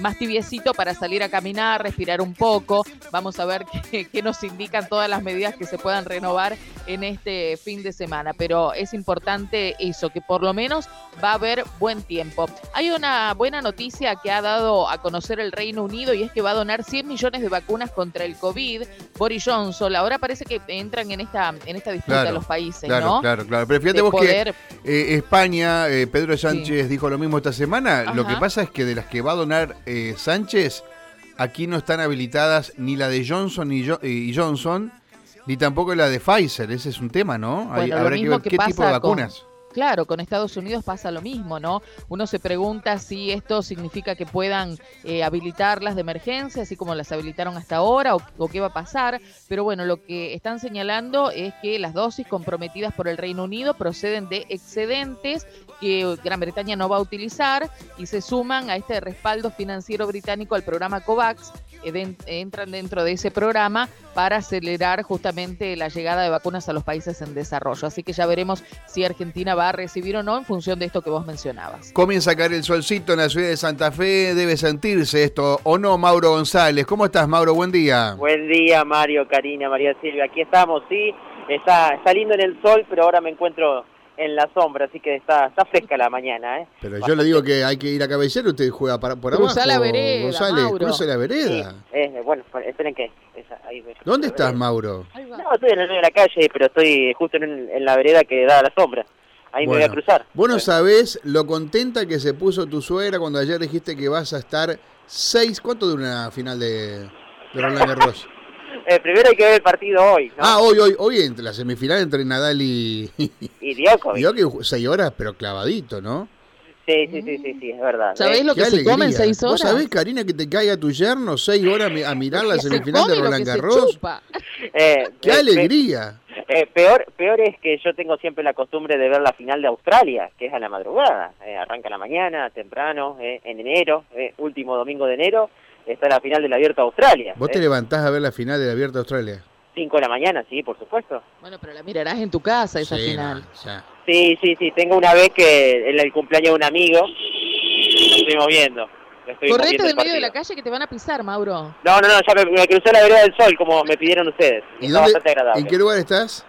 más tibiecito para salir a caminar, respirar un poco. Vamos a ver qué, qué nos indican todas las medidas que se puedan renovar en este fin de semana. Pero es importante eso, que por lo menos va a haber buen tiempo. Hay una buena noticia que ha dado a conocer el Reino Unido y es que va a donar 100 millones de vacunas contra el COVID. Boris Johnson, ahora parece que entran en esta, en esta disputa de los países, claro, ¿no? Claro, claro. Pero fíjate vos que eh, España, eh, Pedro Sánchez dijo lo mismo esta semana. Lo que pasa es que de las que va a donar eh, Sánchez, aquí no están habilitadas ni la de Johnson ni y Johnson, ni tampoco la de Pfizer. Ese es un tema, ¿no? habrá que ver qué tipo de vacunas. Claro, con Estados Unidos pasa lo mismo, ¿no? Uno se pregunta si esto significa que puedan eh, habilitarlas de emergencia, así como las habilitaron hasta ahora, o, qué va a pasar. Pero bueno, lo que están señalando es que las dosis comprometidas por el Reino Unido proceden de excedentes que Gran Bretaña no va a utilizar y se suman a este respaldo financiero británico al programa COVAX entran dentro de ese programa para acelerar justamente la llegada de vacunas a los países en desarrollo. Así que ya veremos si Argentina va a recibir o no en función de esto que vos mencionabas. Comienza a caer el solcito en la ciudad de Santa Fe, debe sentirse esto o no, Mauro González. ¿Cómo estás, Mauro? Buen día. Buen día, Mario, Karina, María Silvia. Aquí estamos, sí. Está saliendo en el sol, pero ahora me encuentro en la sombra, así que está, está fresca la mañana. ¿eh? Pero yo le digo que hay que ir a cabecera, usted juega por abajo. Cruza la vereda, Mauro. Cruza la vereda. eh, bueno, esperen que... ¿Dónde estás, Mauro? No, estoy en, la calle, pero estoy justo en, en la vereda que da a la sombra. Ahí me voy a cruzar. Vos no sabés lo contenta que se puso tu suegra cuando ayer dijiste que vas a estar seis... ¿Cuánto dura una final de, de Roland Garros? Eh, primero hay que ver el partido hoy. ¿no? Ah, hoy, hoy, hoy entre la semifinal entre Nadal y. Y Djokovic. Djokovic, seis horas, pero clavadito, ¿no? Sí, sí, sí, sí, sí, es verdad. ¿Sabés lo que se come en seis horas? ¿Vos sabés, Karina, que te caiga tu yerno seis horas a mirar la semifinal de Roland Garros? Eh, ¡Qué alegría! Eh, peor, peor es que yo tengo siempre la costumbre de ver la final de Australia, que es a la madrugada. Eh, arranca la mañana, temprano, eh, en enero, último domingo de enero está la final del Abierto Australia. ¿Vos te ¿eh? levantás a ver la final del Abierto Australia? 5 de la mañana, sí, por supuesto. Bueno, pero la mirarás en tu casa esa final. Sí, sí, sí. Tengo una vez que en el cumpleaños de un amigo, lo estoy moviendo. Correte del medio de la calle que te van a pisar, Mauro. No, no, no, ya me, crucé la vereda del sol, como me pidieron ustedes. ¿Y bastante agradable. ¿En qué lugar estás?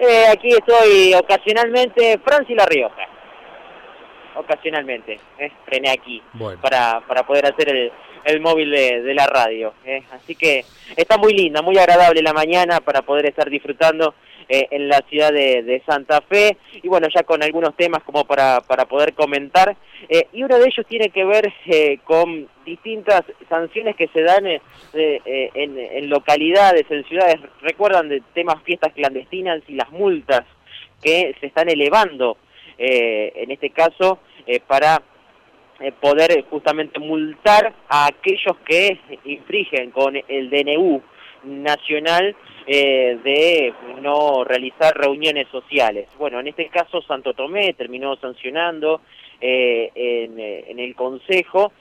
Eh, aquí estoy ocasionalmente, Francia y La Rioja. Ocasionalmente, eh, frené aquí para, para poder hacer el, el móvil de, la radio. ¿eh? Así que está muy linda, muy agradable la mañana para poder estar disfrutando eh, en la ciudad de, Santa Fe. Y bueno, ya con algunos temas como para, para poder comentar. Eh, y uno de ellos tiene que ver con distintas sanciones que se dan en, en, localidades, en ciudades. Recuerdan de temas fiestas clandestinas y las multas que se están elevando, en este caso, para eh, poder justamente multar a aquellos que infringen con el DNU nacional eh, de no realizar reuniones sociales. Bueno, en este caso Santo Tomé terminó sancionando eh, en, el Consejo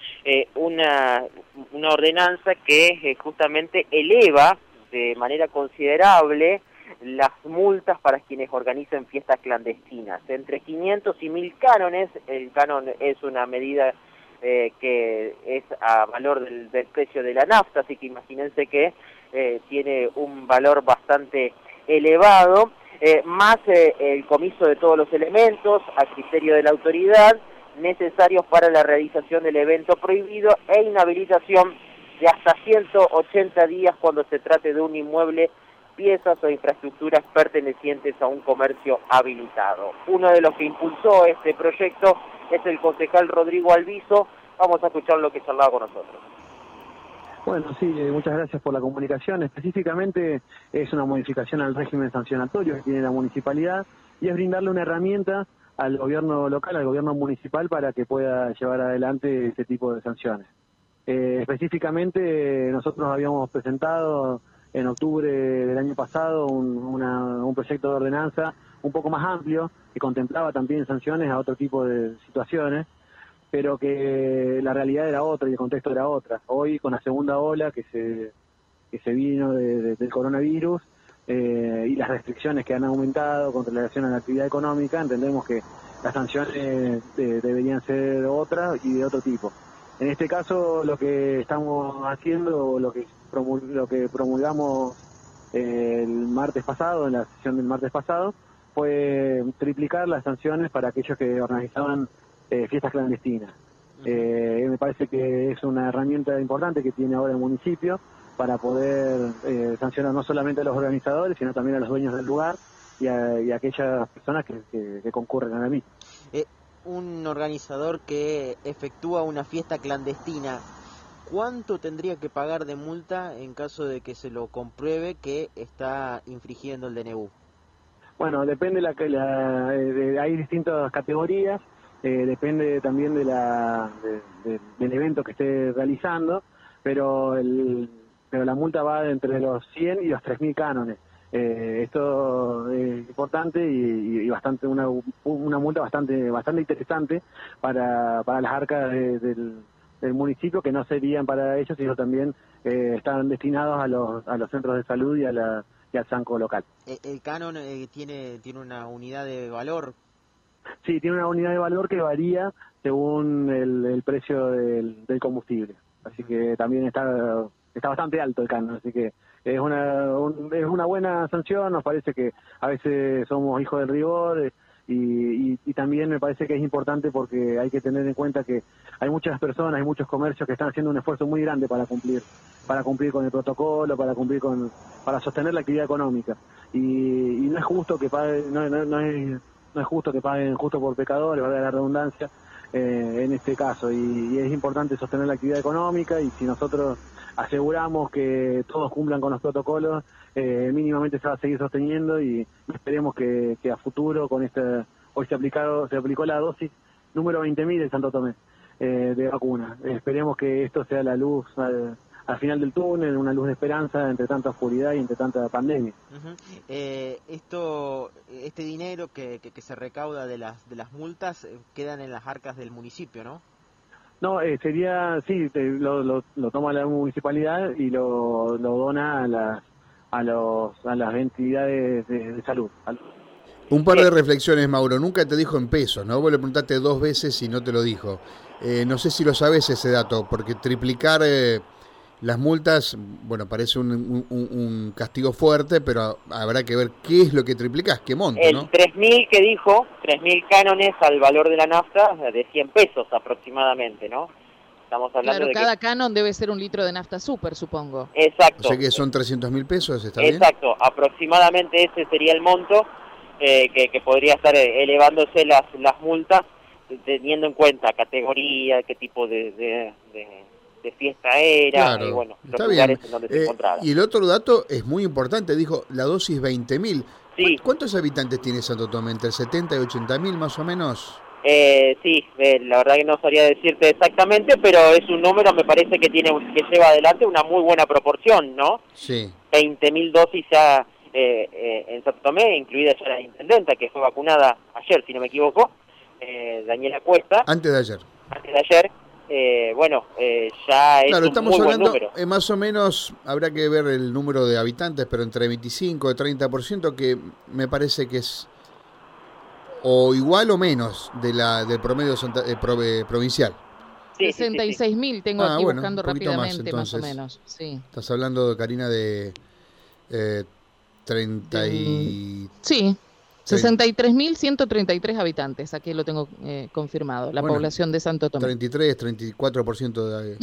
una, una ordenanza que justamente eleva de manera considerable las multas para quienes organizan fiestas clandestinas. Entre 500 y 1000 cánones, el canon es una medida eh, que es a valor del, precio de la nafta, así que imagínense que eh, tiene un valor bastante elevado, eh, más el comiso de todos los elementos a criterio de la autoridad necesarios para la realización del evento prohibido e inhabilitación de hasta 180 días cuando se trate de un inmueble piezas o infraestructuras pertenecientes a un comercio habilitado. Uno de los que impulsó este proyecto es el concejal Rodrigo Alviso. Vamos a escuchar lo que charlaba con nosotros. Bueno, sí, eh, muchas gracias por la comunicación. Específicamente es una modificación al régimen sancionatorio que tiene la municipalidad y es brindarle una herramienta al gobierno local, al gobierno municipal, para que pueda llevar adelante ese tipo de sanciones. Eh, específicamente nosotros habíamos presentado en octubre del año pasado un, proyecto de ordenanza un poco más amplio que contemplaba también sanciones a otro tipo de situaciones, pero que la realidad era otra y el contexto era otra. Hoy con la segunda ola que se, que se vino del coronavirus eh, y las restricciones que han aumentado con relación a la actividad económica, entendemos que las sanciones eh, deberían ser otras y de otro tipo. En este caso, lo que estamos haciendo, lo que, lo que promulgamos eh, el martes pasado, en la sesión del martes pasado, fue triplicar las sanciones para aquellos que organizaban eh, fiestas clandestinas. Eh, me parece que es una herramienta importante que tiene ahora el municipio para poder sancionar no solamente a los organizadores, sino también a los dueños del lugar y a, aquellas personas que, concurren a mí un organizador que efectúa una fiesta clandestina, ¿cuánto tendría que pagar de multa en caso de que se lo compruebe que está infringiendo el DNU? Bueno, depende la, la de, hay distintas categorías, eh, depende también de la del evento que esté realizando, pero el, pero la multa va entre los 100 y los 3.000 cánones. Eh, esto es importante y, bastante una, una multa bastante bastante interesante para, para las arcas del, municipio que no serían para ellos sino también eh, están destinados a los, a los centros de salud y, a la, y al Sanco local. Eh, ¿El, canon eh, tiene, tiene una unidad de valor? Sí, tiene una unidad de valor que varía según el, el precio del, del combustible. Así que también está, está bastante alto el canon, así que es una, es una buena sanción, nos parece que a veces somos hijos del rigor eh, y, y, también me parece que es importante porque hay que tener en cuenta que hay muchas personas, hay muchos comercios que están haciendo un esfuerzo muy grande para cumplir, para cumplir con el protocolo, para cumplir con, para sostener la actividad económica. Y, no es justo que no, no, no, es, no es justo que paguen justo por pecadores, valga la redundancia, eh, en este caso y, es importante sostener la actividad económica y si nosotros aseguramos que todos cumplan con los protocolos, eh, mínimamente se va a seguir sosteniendo y esperemos que, a futuro con este, hoy se, aplicado, se aplicó la dosis número 20.000 de Santo Tomé eh, de vacuna. Esperemos que esto sea la luz al, final del túnel, una luz de esperanza entre tanta oscuridad y entre tanta pandemia. Eh, esto, este dinero que, que, se recauda de las, de las multas quedan en las arcas del municipio, ¿no? No, eh, sería, sí, lo, lo, toma la municipalidad y lo, lo dona a, las a, los, a las entidades de, salud. Un par de reflexiones, Mauro. Nunca te dijo en pesos, ¿no? Vos le preguntaste dos veces y no te lo dijo. Eh, no sé si lo sabes ese dato, porque triplicar eh, las multas, bueno, parece un, castigo fuerte, pero habrá que ver qué es lo que triplicas, qué monto, El 3.000 que dijo, 3.000 cánones al valor de la nafta de 100 pesos aproximadamente, ¿no? Estamos hablando claro, cada canon debe ser un litro de nafta super, supongo. Exacto. O sea que son 300 mil pesos, ¿está bien? Exacto, aproximadamente ese sería el monto eh, que, podría estar elevándose las, las multas, teniendo en cuenta categoría, qué tipo de de fiesta era y bueno, los lugares en donde se eh, encontraba. Y el otro dato es muy importante, dijo la dosis 20.000. Sí. ¿Cuántos habitantes tiene Santo Tomé? ¿Entre 70 y 80.000 más o menos? Eh, sí, eh, la verdad que no sabría decirte exactamente, pero es un número, me parece que tiene que lleva adelante una muy buena proporción, ¿no? Sí. 20.000 dosis ya eh, eh, en Santo Tomé, incluida ya la intendenta, que fue vacunada ayer, si no me equivoco, Daniela Cuesta. Antes de ayer. Antes de ayer, eh, bueno, eh, ya es claro, un estamos muy hablando, buen número. Eh, más o menos, habrá que ver el número de habitantes, pero entre 25 y 30%, que me parece que es o igual o menos de la del promedio eh, provincial. Sí, 66 mil tengo ah, aquí buscando rápidamente, más, o menos. Sí. Estás hablando, Karina, de eh, 30 y... Sí, 63.133 habitantes, aquí lo tengo eh, confirmado, la población de Santo Tomé. 33, 34% de...